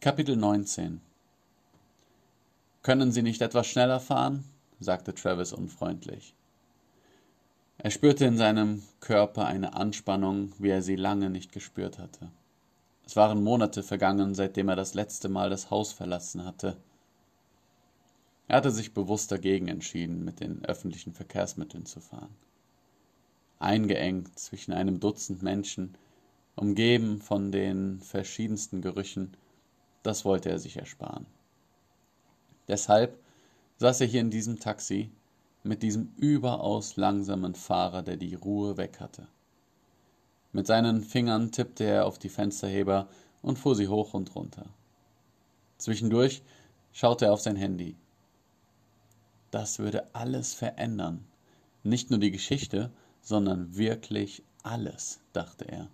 Kapitel 19 Können Sie nicht etwas schneller fahren? sagte Travis unfreundlich. Er spürte in seinem Körper eine Anspannung, wie er sie lange nicht gespürt hatte. Es waren Monate vergangen, seitdem er das letzte Mal das Haus verlassen hatte. Er hatte sich bewusst dagegen entschieden, mit den öffentlichen Verkehrsmitteln zu fahren. Eingeengt zwischen einem Dutzend Menschen, umgeben von den verschiedensten Gerüchen, das wollte er sich ersparen. Deshalb saß er hier in diesem Taxi mit diesem überaus langsamen Fahrer, der die Ruhe weg hatte. Mit seinen Fingern tippte er auf die Fensterheber und fuhr sie hoch und runter. Zwischendurch schaute er auf sein Handy. Das würde alles verändern. Nicht nur die Geschichte, sondern wirklich alles, dachte er.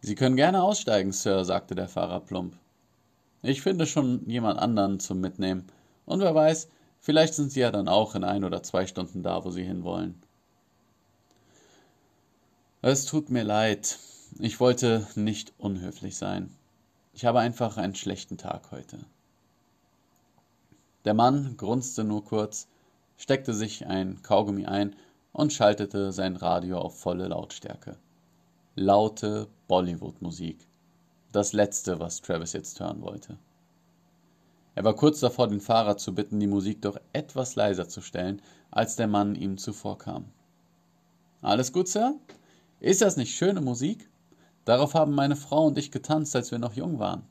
Sie können gerne aussteigen, Sir, sagte der Fahrer plump. Ich finde schon jemand anderen zum Mitnehmen. Und wer weiß, vielleicht sind Sie ja dann auch in ein oder zwei Stunden da, wo Sie hinwollen. Es tut mir leid. Ich wollte nicht unhöflich sein. Ich habe einfach einen schlechten Tag heute. Der Mann grunzte nur kurz, steckte sich ein Kaugummi ein und schaltete sein Radio auf volle Lautstärke. Laute Bollywood-Musik. Das letzte, was Travis jetzt hören wollte. Er war kurz davor, den Fahrer zu bitten, die Musik doch etwas leiser zu stellen, als der Mann ihm zuvorkam. Alles gut, Sir? Ist das nicht schöne Musik? Darauf haben meine Frau und ich getanzt, als wir noch jung waren.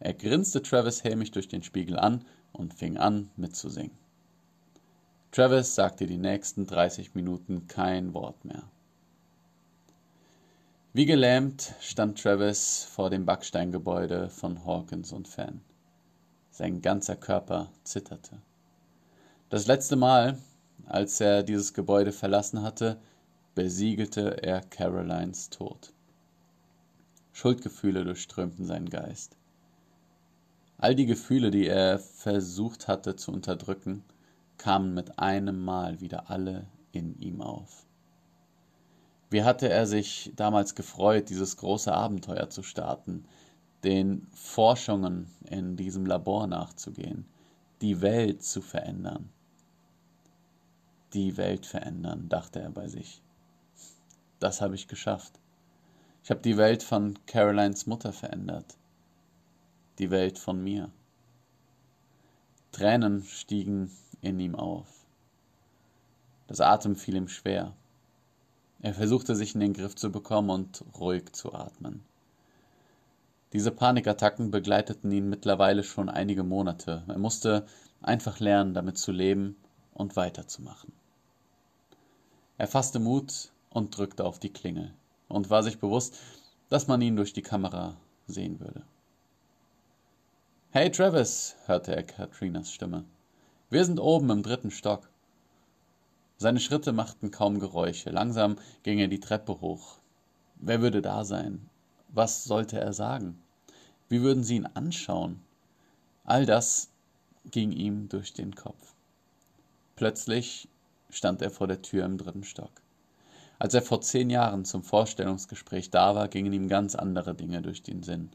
Er grinste Travis hämisch durch den Spiegel an und fing an mitzusingen. Travis sagte die nächsten 30 Minuten kein Wort mehr. Wie gelähmt stand Travis vor dem Backsteingebäude von Hawkins und Fan. Sein ganzer Körper zitterte. Das letzte Mal, als er dieses Gebäude verlassen hatte, besiegelte er Carolines Tod. Schuldgefühle durchströmten seinen Geist. All die Gefühle, die er versucht hatte zu unterdrücken, kamen mit einem Mal wieder alle in ihm auf. Wie hatte er sich damals gefreut, dieses große Abenteuer zu starten, den Forschungen in diesem Labor nachzugehen, die Welt zu verändern. Die Welt verändern, dachte er bei sich. Das habe ich geschafft. Ich habe die Welt von Carolines Mutter verändert. Die Welt von mir. Tränen stiegen in ihm auf. Das Atem fiel ihm schwer. Er versuchte sich in den Griff zu bekommen und ruhig zu atmen. Diese Panikattacken begleiteten ihn mittlerweile schon einige Monate. Er musste einfach lernen, damit zu leben und weiterzumachen. Er fasste Mut und drückte auf die Klingel und war sich bewusst, dass man ihn durch die Kamera sehen würde. Hey Travis, hörte er Katrinas Stimme. Wir sind oben im dritten Stock. Seine Schritte machten kaum Geräusche. Langsam ging er die Treppe hoch. Wer würde da sein? Was sollte er sagen? Wie würden sie ihn anschauen? All das ging ihm durch den Kopf. Plötzlich stand er vor der Tür im dritten Stock. Als er vor zehn Jahren zum Vorstellungsgespräch da war, gingen ihm ganz andere Dinge durch den Sinn.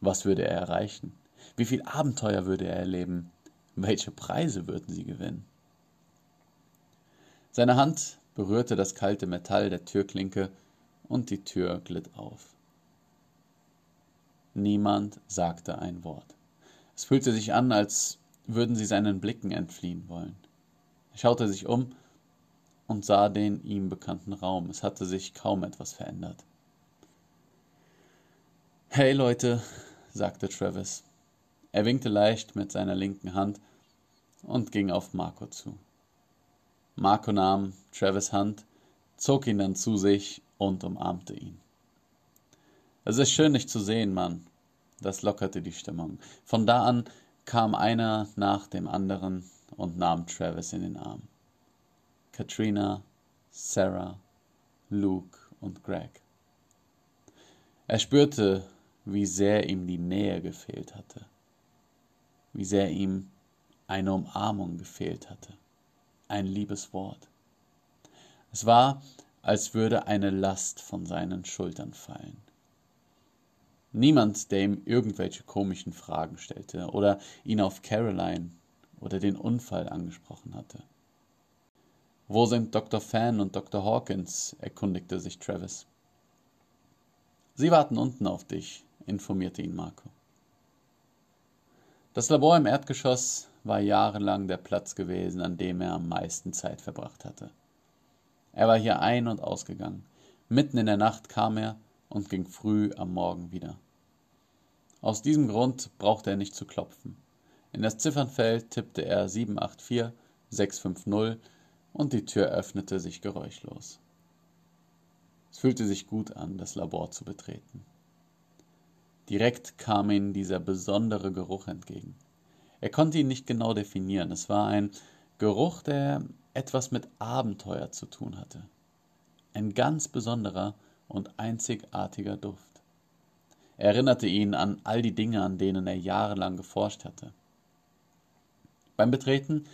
Was würde er erreichen? Wie viel Abenteuer würde er erleben? Welche Preise würden sie gewinnen? Seine Hand berührte das kalte Metall der Türklinke und die Tür glitt auf. Niemand sagte ein Wort. Es fühlte sich an, als würden sie seinen Blicken entfliehen wollen. Er schaute sich um und sah den ihm bekannten Raum. Es hatte sich kaum etwas verändert. Hey Leute, sagte Travis. Er winkte leicht mit seiner linken Hand und ging auf Marco zu. Marco nahm Travis Hand, zog ihn dann zu sich und umarmte ihn. Es ist schön, dich zu sehen, Mann. Das lockerte die Stimmung. Von da an kam einer nach dem anderen und nahm Travis in den Arm. Katrina, Sarah, Luke und Greg. Er spürte, wie sehr ihm die Nähe gefehlt hatte, wie sehr ihm eine Umarmung gefehlt hatte, ein liebes Wort. Es war, als würde eine Last von seinen Schultern fallen. Niemand, der ihm irgendwelche komischen Fragen stellte oder ihn auf Caroline oder den Unfall angesprochen hatte. Wo sind Dr. Fan und Dr. Hawkins? erkundigte sich Travis. Sie warten unten auf dich, informierte ihn Marco. Das Labor im Erdgeschoss war jahrelang der Platz gewesen, an dem er am meisten Zeit verbracht hatte. Er war hier ein- und ausgegangen. Mitten in der Nacht kam er und ging früh am Morgen wieder. Aus diesem Grund brauchte er nicht zu klopfen. In das Ziffernfeld tippte er 784 650 und die Tür öffnete sich geräuschlos. Es fühlte sich gut an, das Labor zu betreten. Direkt kam ihm dieser besondere Geruch entgegen. Er konnte ihn nicht genau definieren. Es war ein Geruch, der etwas mit Abenteuer zu tun hatte. Ein ganz besonderer und einzigartiger Duft. Er erinnerte ihn an all die Dinge, an denen er jahrelang geforscht hatte. Beim Betreten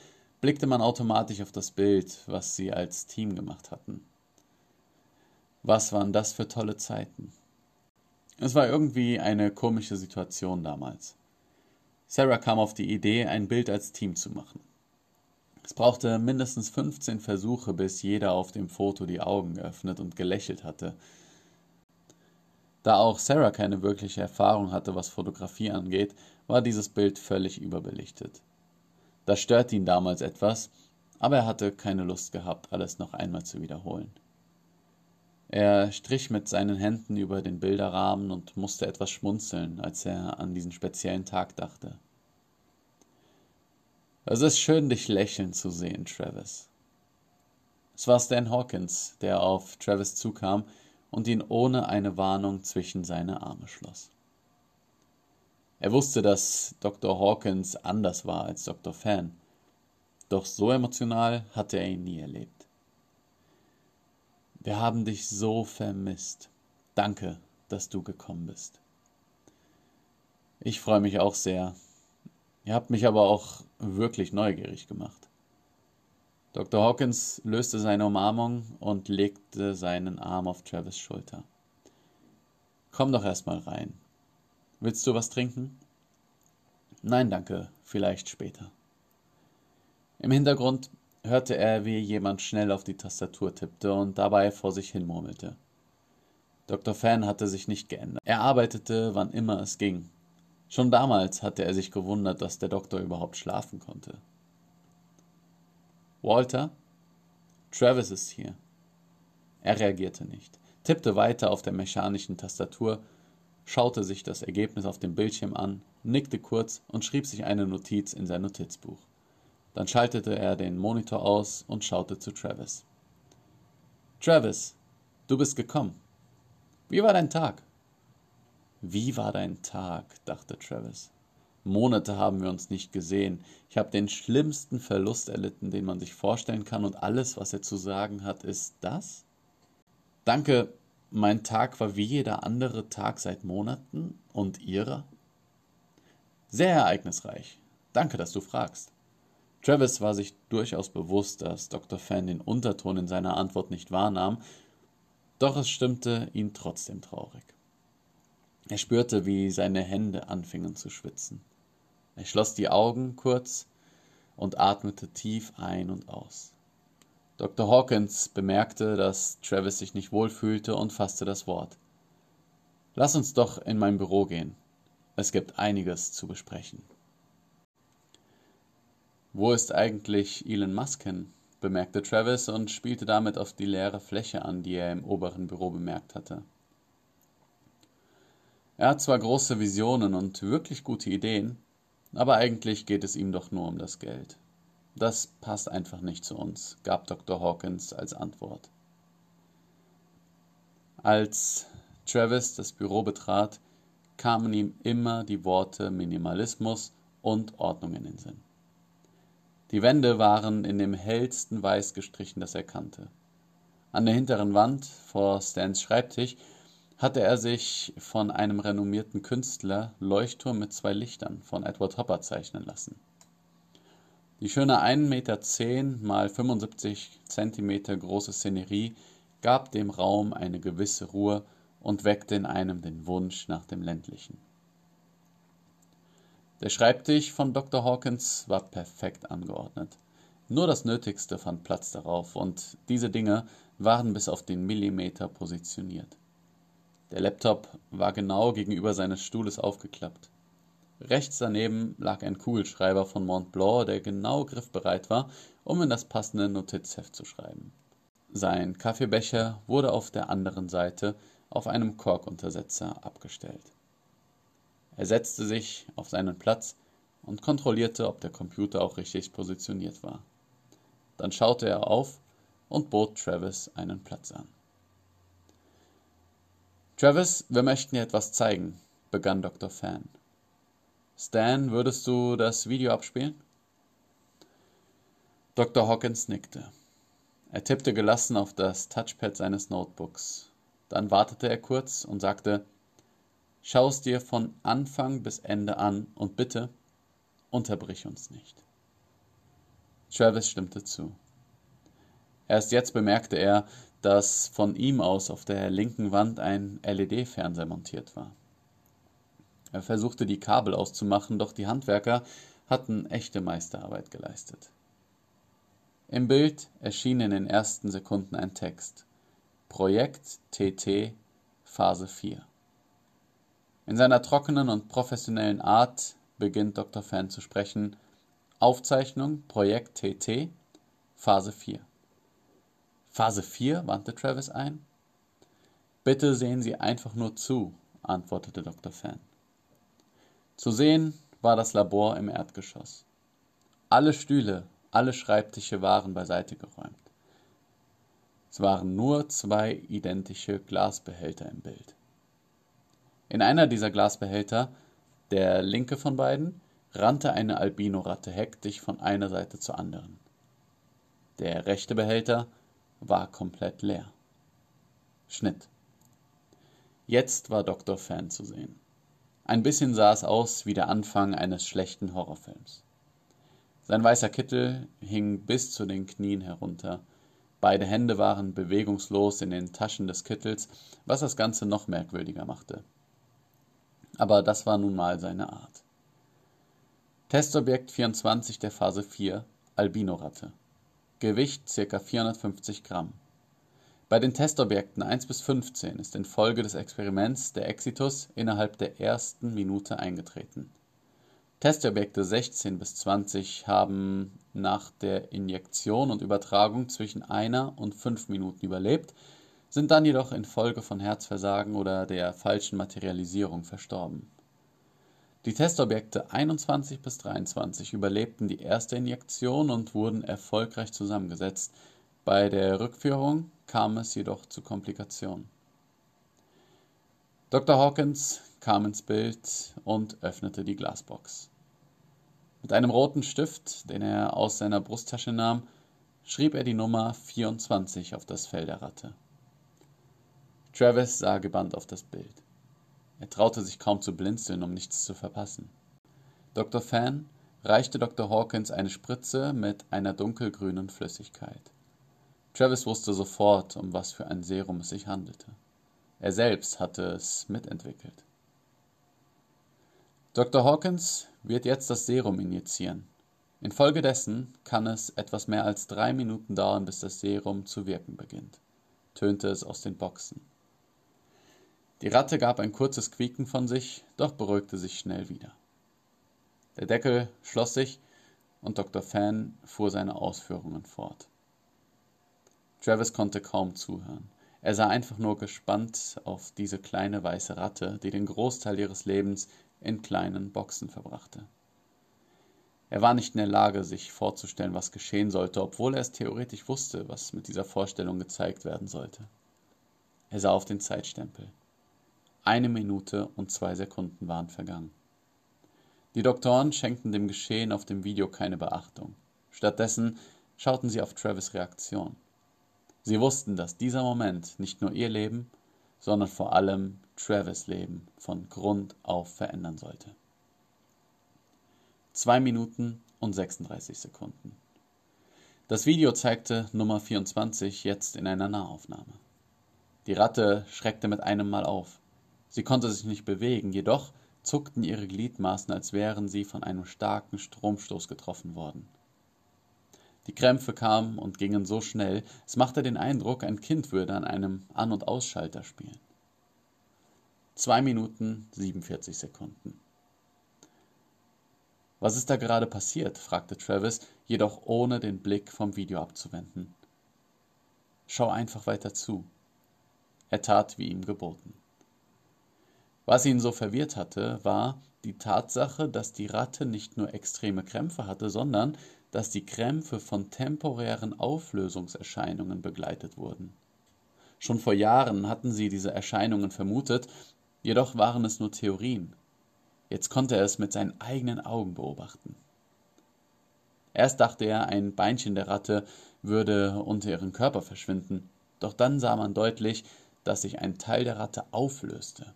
blickte man automatisch auf das Bild, was sie als Team gemacht hatten. Was waren das für tolle Zeiten? Es war irgendwie eine komische Situation damals. Sarah kam auf die Idee, ein Bild als Team zu machen. Es brauchte mindestens 15 Versuche, bis jeder auf dem Foto die Augen geöffnet und gelächelt hatte. Da auch Sarah keine wirkliche Erfahrung hatte, was Fotografie angeht, war dieses Bild völlig überbelichtet. Das störte ihn damals etwas, aber er hatte keine Lust gehabt, alles noch einmal zu wiederholen. Er strich mit seinen Händen über den Bilderrahmen und musste etwas schmunzeln, als er an diesen speziellen Tag dachte. Es ist schön, dich lächeln zu sehen, Travis. Es war Stan Hawkins, der auf Travis zukam und ihn ohne eine Warnung zwischen seine Arme schloss. Er wusste, dass Dr. Hawkins anders war als Dr. Fan, doch so emotional hatte er ihn nie erlebt. Wir haben dich so vermisst. Danke, dass du gekommen bist. Ich freue mich auch sehr. Ihr habt mich aber auch wirklich neugierig gemacht. Dr. Hawkins löste seine Umarmung und legte seinen Arm auf Travis Schulter. Komm doch erstmal rein. Willst du was trinken? Nein, danke, vielleicht später. Im Hintergrund hörte er, wie jemand schnell auf die Tastatur tippte und dabei vor sich hin murmelte. Dr. Fan hatte sich nicht geändert. Er arbeitete, wann immer es ging. Schon damals hatte er sich gewundert, dass der Doktor überhaupt schlafen konnte. Walter? Travis ist hier. Er reagierte nicht, tippte weiter auf der mechanischen Tastatur, schaute sich das Ergebnis auf dem Bildschirm an, nickte kurz und schrieb sich eine Notiz in sein Notizbuch. Dann schaltete er den Monitor aus und schaute zu Travis. Travis, du bist gekommen. Wie war dein Tag? Wie war dein Tag? dachte Travis. Monate haben wir uns nicht gesehen. Ich habe den schlimmsten Verlust erlitten, den man sich vorstellen kann, und alles, was er zu sagen hat, ist das? Danke, mein Tag war wie jeder andere Tag seit Monaten und ihrer? Sehr ereignisreich. Danke, dass du fragst. Travis war sich durchaus bewusst, dass Dr. Fan den Unterton in seiner Antwort nicht wahrnahm, doch es stimmte ihn trotzdem traurig. Er spürte, wie seine Hände anfingen zu schwitzen. Er schloss die Augen kurz und atmete tief ein und aus. Dr. Hawkins bemerkte, dass Travis sich nicht wohlfühlte und fasste das Wort. Lass uns doch in mein Büro gehen. Es gibt einiges zu besprechen. Wo ist eigentlich Elon Musk hin? bemerkte Travis und spielte damit auf die leere Fläche an, die er im oberen Büro bemerkt hatte. Er hat zwar große Visionen und wirklich gute Ideen, aber eigentlich geht es ihm doch nur um das Geld. Das passt einfach nicht zu uns, gab Dr. Hawkins als Antwort. Als Travis das Büro betrat, kamen ihm immer die Worte Minimalismus und Ordnung in den Sinn. Die Wände waren in dem hellsten Weiß gestrichen, das er kannte. An der hinteren Wand vor Stans Schreibtisch hatte er sich von einem renommierten Künstler Leuchtturm mit zwei Lichtern von Edward Hopper zeichnen lassen. Die schöne 1,10 Meter mal 75 Zentimeter große Szenerie gab dem Raum eine gewisse Ruhe und weckte in einem den Wunsch nach dem ländlichen. Der Schreibtisch von Dr. Hawkins war perfekt angeordnet. Nur das Nötigste fand Platz darauf, und diese Dinge waren bis auf den Millimeter positioniert. Der Laptop war genau gegenüber seines Stuhles aufgeklappt. Rechts daneben lag ein Kugelschreiber von Mont Blanc, der genau griffbereit war, um in das passende Notizheft zu schreiben. Sein Kaffeebecher wurde auf der anderen Seite auf einem Korkuntersetzer abgestellt. Er setzte sich auf seinen Platz und kontrollierte, ob der Computer auch richtig positioniert war. Dann schaute er auf und bot Travis einen Platz an. Travis, wir möchten dir etwas zeigen, begann Dr. Fan. Stan, würdest du das Video abspielen? Dr. Hawkins nickte. Er tippte gelassen auf das Touchpad seines Notebooks. Dann wartete er kurz und sagte, Schau es dir von Anfang bis Ende an und bitte unterbrich uns nicht. Travis stimmte zu. Erst jetzt bemerkte er, dass von ihm aus auf der linken Wand ein LED-Fernseher montiert war. Er versuchte die Kabel auszumachen, doch die Handwerker hatten echte Meisterarbeit geleistet. Im Bild erschien in den ersten Sekunden ein Text. Projekt TT Phase 4. In seiner trockenen und professionellen Art beginnt Dr. Fan zu sprechen. Aufzeichnung Projekt TT Phase 4. Phase 4? wandte Travis ein. Bitte sehen Sie einfach nur zu, antwortete Dr. Fan. Zu sehen war das Labor im Erdgeschoss. Alle Stühle, alle Schreibtische waren beiseite geräumt. Es waren nur zwei identische Glasbehälter im Bild. In einer dieser Glasbehälter, der linke von beiden, rannte eine Albinoratte hektisch von einer Seite zur anderen. Der rechte Behälter war komplett leer. Schnitt. Jetzt war Dr. Fan zu sehen. Ein bisschen sah es aus wie der Anfang eines schlechten Horrorfilms. Sein weißer Kittel hing bis zu den Knien herunter. Beide Hände waren bewegungslos in den Taschen des Kittels, was das Ganze noch merkwürdiger machte. Aber das war nun mal seine Art. Testobjekt 24 der Phase 4, Albinoratte. Gewicht ca. 450 Gramm. Bei den Testobjekten 1 bis 15 ist infolge des Experiments der Exitus innerhalb der ersten Minute eingetreten. Testobjekte 16 bis 20 haben nach der Injektion und Übertragung zwischen einer und fünf Minuten überlebt, sind dann jedoch infolge von Herzversagen oder der falschen Materialisierung verstorben. Die Testobjekte 21 bis 23 überlebten die erste Injektion und wurden erfolgreich zusammengesetzt, bei der Rückführung kam es jedoch zu Komplikationen. Dr. Hawkins kam ins Bild und öffnete die Glasbox. Mit einem roten Stift, den er aus seiner Brusttasche nahm, schrieb er die Nummer 24 auf das Fell der Ratte. Travis sah gebannt auf das Bild. Er traute sich kaum zu blinzeln, um nichts zu verpassen. Dr. Fan reichte Dr. Hawkins eine Spritze mit einer dunkelgrünen Flüssigkeit. Travis wusste sofort, um was für ein Serum es sich handelte. Er selbst hatte es mitentwickelt. Dr. Hawkins wird jetzt das Serum injizieren. Infolgedessen kann es etwas mehr als drei Minuten dauern, bis das Serum zu wirken beginnt, tönte es aus den Boxen. Die Ratte gab ein kurzes Quieken von sich, doch beruhigte sich schnell wieder. Der Deckel schloss sich und Dr. Fan fuhr seine Ausführungen fort. Travis konnte kaum zuhören. Er sah einfach nur gespannt auf diese kleine weiße Ratte, die den Großteil ihres Lebens in kleinen Boxen verbrachte. Er war nicht in der Lage, sich vorzustellen, was geschehen sollte, obwohl er es theoretisch wusste, was mit dieser Vorstellung gezeigt werden sollte. Er sah auf den Zeitstempel. Eine Minute und zwei Sekunden waren vergangen. Die Doktoren schenkten dem Geschehen auf dem Video keine Beachtung. Stattdessen schauten sie auf Travis Reaktion. Sie wussten, dass dieser Moment nicht nur ihr Leben, sondern vor allem Travis Leben von Grund auf verändern sollte. Zwei Minuten und 36 Sekunden. Das Video zeigte Nummer 24 jetzt in einer Nahaufnahme. Die Ratte schreckte mit einem Mal auf. Sie konnte sich nicht bewegen, jedoch zuckten ihre Gliedmaßen, als wären sie von einem starken Stromstoß getroffen worden. Die Krämpfe kamen und gingen so schnell, es machte den Eindruck, ein Kind würde an einem An- und Ausschalter spielen. Zwei Minuten 47 Sekunden. Was ist da gerade passiert? fragte Travis, jedoch ohne den Blick vom Video abzuwenden. Schau einfach weiter zu. Er tat, wie ihm geboten. Was ihn so verwirrt hatte, war die Tatsache, dass die Ratte nicht nur extreme Krämpfe hatte, sondern dass die Krämpfe von temporären Auflösungserscheinungen begleitet wurden. Schon vor Jahren hatten sie diese Erscheinungen vermutet, jedoch waren es nur Theorien. Jetzt konnte er es mit seinen eigenen Augen beobachten. Erst dachte er, ein Beinchen der Ratte würde unter ihrem Körper verschwinden, doch dann sah man deutlich, dass sich ein Teil der Ratte auflöste.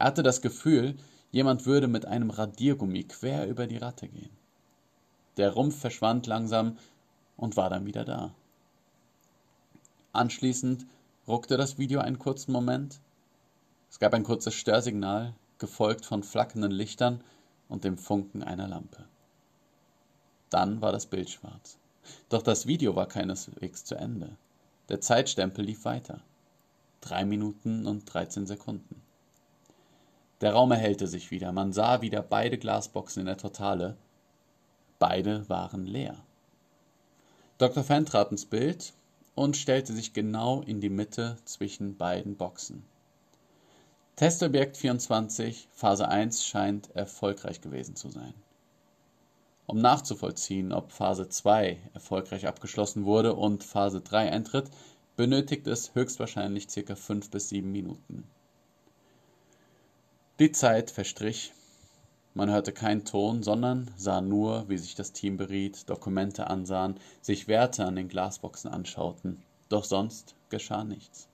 Er hatte das Gefühl, jemand würde mit einem Radiergummi quer über die Ratte gehen. Der Rumpf verschwand langsam und war dann wieder da. Anschließend ruckte das Video einen kurzen Moment. Es gab ein kurzes Störsignal, gefolgt von flackernden Lichtern und dem Funken einer Lampe. Dann war das Bild schwarz. Doch das Video war keineswegs zu Ende. Der Zeitstempel lief weiter. Drei Minuten und 13 Sekunden. Der Raum erhellte sich wieder. Man sah wieder beide Glasboxen in der Totale. Beide waren leer. Dr. Fan trat ins Bild und stellte sich genau in die Mitte zwischen beiden Boxen. Testobjekt 24, Phase 1 scheint erfolgreich gewesen zu sein. Um nachzuvollziehen, ob Phase 2 erfolgreich abgeschlossen wurde und Phase 3 eintritt, benötigt es höchstwahrscheinlich ca. 5 bis 7 Minuten. Die Zeit verstrich. Man hörte keinen Ton, sondern sah nur, wie sich das Team beriet, Dokumente ansahen, sich Werte an den Glasboxen anschauten. Doch sonst geschah nichts.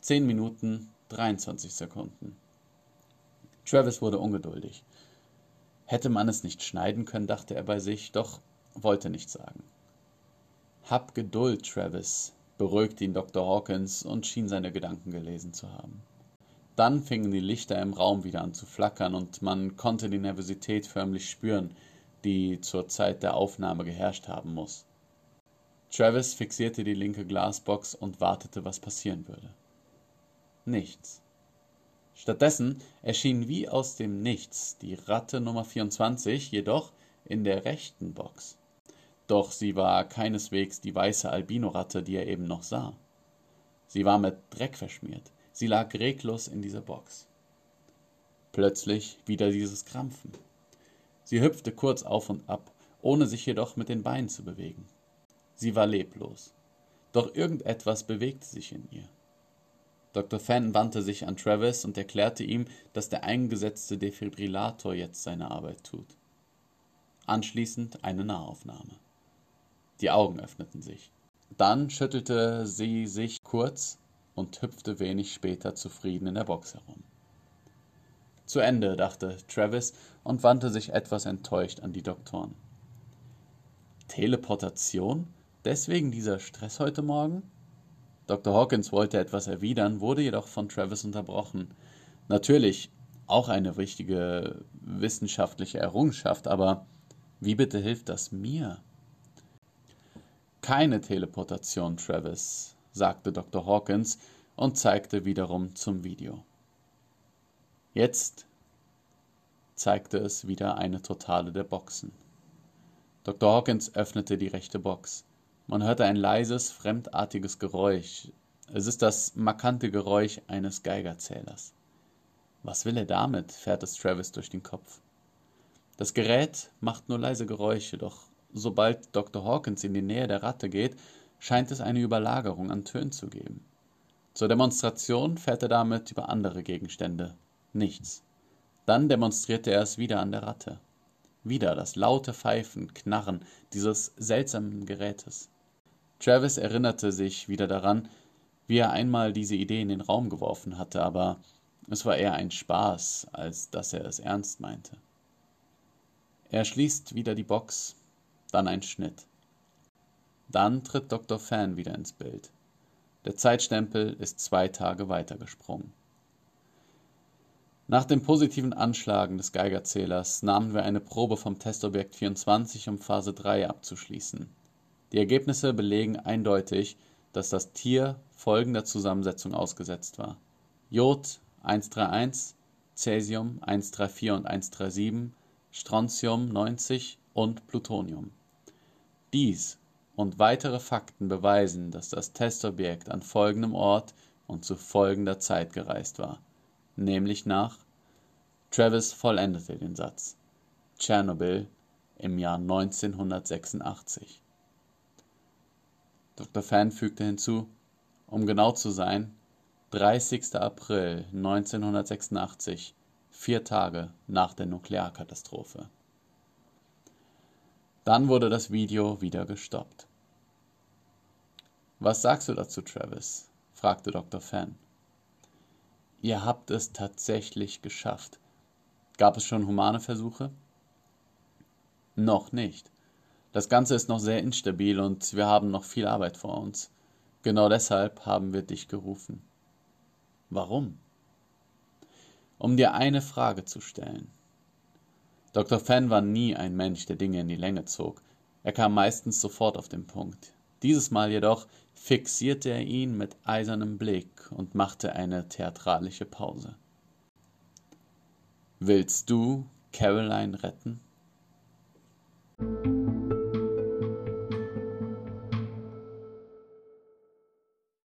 Zehn Minuten 23 Sekunden. Travis wurde ungeduldig. Hätte man es nicht schneiden können, dachte er bei sich, doch wollte nichts sagen. Hab Geduld, Travis, beruhigte ihn Dr. Hawkins und schien seine Gedanken gelesen zu haben. Dann fingen die Lichter im Raum wieder an zu flackern und man konnte die Nervosität förmlich spüren, die zur Zeit der Aufnahme geherrscht haben muss. Travis fixierte die linke Glasbox und wartete, was passieren würde nichts. Stattdessen erschien wie aus dem Nichts die Ratte Nummer 24 jedoch in der rechten Box. Doch sie war keineswegs die weiße Albino-Ratte, die er eben noch sah. Sie war mit Dreck verschmiert. Sie lag reglos in dieser Box. Plötzlich wieder dieses Krampfen. Sie hüpfte kurz auf und ab, ohne sich jedoch mit den Beinen zu bewegen. Sie war leblos. Doch irgendetwas bewegte sich in ihr. Dr. Fenton wandte sich an Travis und erklärte ihm, dass der eingesetzte Defibrillator jetzt seine Arbeit tut. Anschließend eine Nahaufnahme. Die Augen öffneten sich. Dann schüttelte sie sich kurz und hüpfte wenig später zufrieden in der Box herum. Zu Ende, dachte Travis und wandte sich etwas enttäuscht an die Doktoren. Teleportation? Deswegen dieser Stress heute Morgen? Dr. Hawkins wollte etwas erwidern, wurde jedoch von Travis unterbrochen. Natürlich auch eine wichtige wissenschaftliche Errungenschaft, aber wie bitte hilft das mir? Keine Teleportation, Travis, sagte Dr. Hawkins und zeigte wiederum zum Video. Jetzt zeigte es wieder eine Totale der Boxen. Dr. Hawkins öffnete die rechte Box. Man hörte ein leises, fremdartiges Geräusch. Es ist das markante Geräusch eines Geigerzählers. Was will er damit? fährt es Travis durch den Kopf. Das Gerät macht nur leise Geräusche, doch sobald Dr. Hawkins in die Nähe der Ratte geht, scheint es eine Überlagerung an Tönen zu geben. Zur Demonstration fährt er damit über andere Gegenstände. Nichts. Dann demonstrierte er es wieder an der Ratte. Wieder das laute Pfeifen, Knarren dieses seltsamen Gerätes. Travis erinnerte sich wieder daran, wie er einmal diese Idee in den Raum geworfen hatte, aber es war eher ein Spaß, als dass er es ernst meinte. Er schließt wieder die Box, dann ein Schnitt. Dann tritt Dr. Fan wieder ins Bild. Der Zeitstempel ist zwei Tage weitergesprungen. Nach dem positiven Anschlagen des Geigerzählers nahmen wir eine Probe vom Testobjekt 24, um Phase 3 abzuschließen. Die Ergebnisse belegen eindeutig, dass das Tier folgender Zusammensetzung ausgesetzt war: Jod 131, Cäsium 134 und 137, Strontium 90 und Plutonium. Dies und weitere Fakten beweisen, dass das Testobjekt an folgendem Ort und zu folgender Zeit gereist war nämlich nach Travis vollendete den Satz Tschernobyl im Jahr 1986. Dr. Fan fügte hinzu, um genau zu sein, 30. April 1986, vier Tage nach der Nuklearkatastrophe. Dann wurde das Video wieder gestoppt. Was sagst du dazu, Travis? fragte Dr. Fan. Ihr habt es tatsächlich geschafft. Gab es schon humane Versuche? Noch nicht. Das Ganze ist noch sehr instabil und wir haben noch viel Arbeit vor uns. Genau deshalb haben wir dich gerufen. Warum? Um dir eine Frage zu stellen. Dr. Fan war nie ein Mensch, der Dinge in die Länge zog. Er kam meistens sofort auf den Punkt. Dieses Mal jedoch fixierte er ihn mit eisernem blick und machte eine theatralische pause. Willst du caroline retten?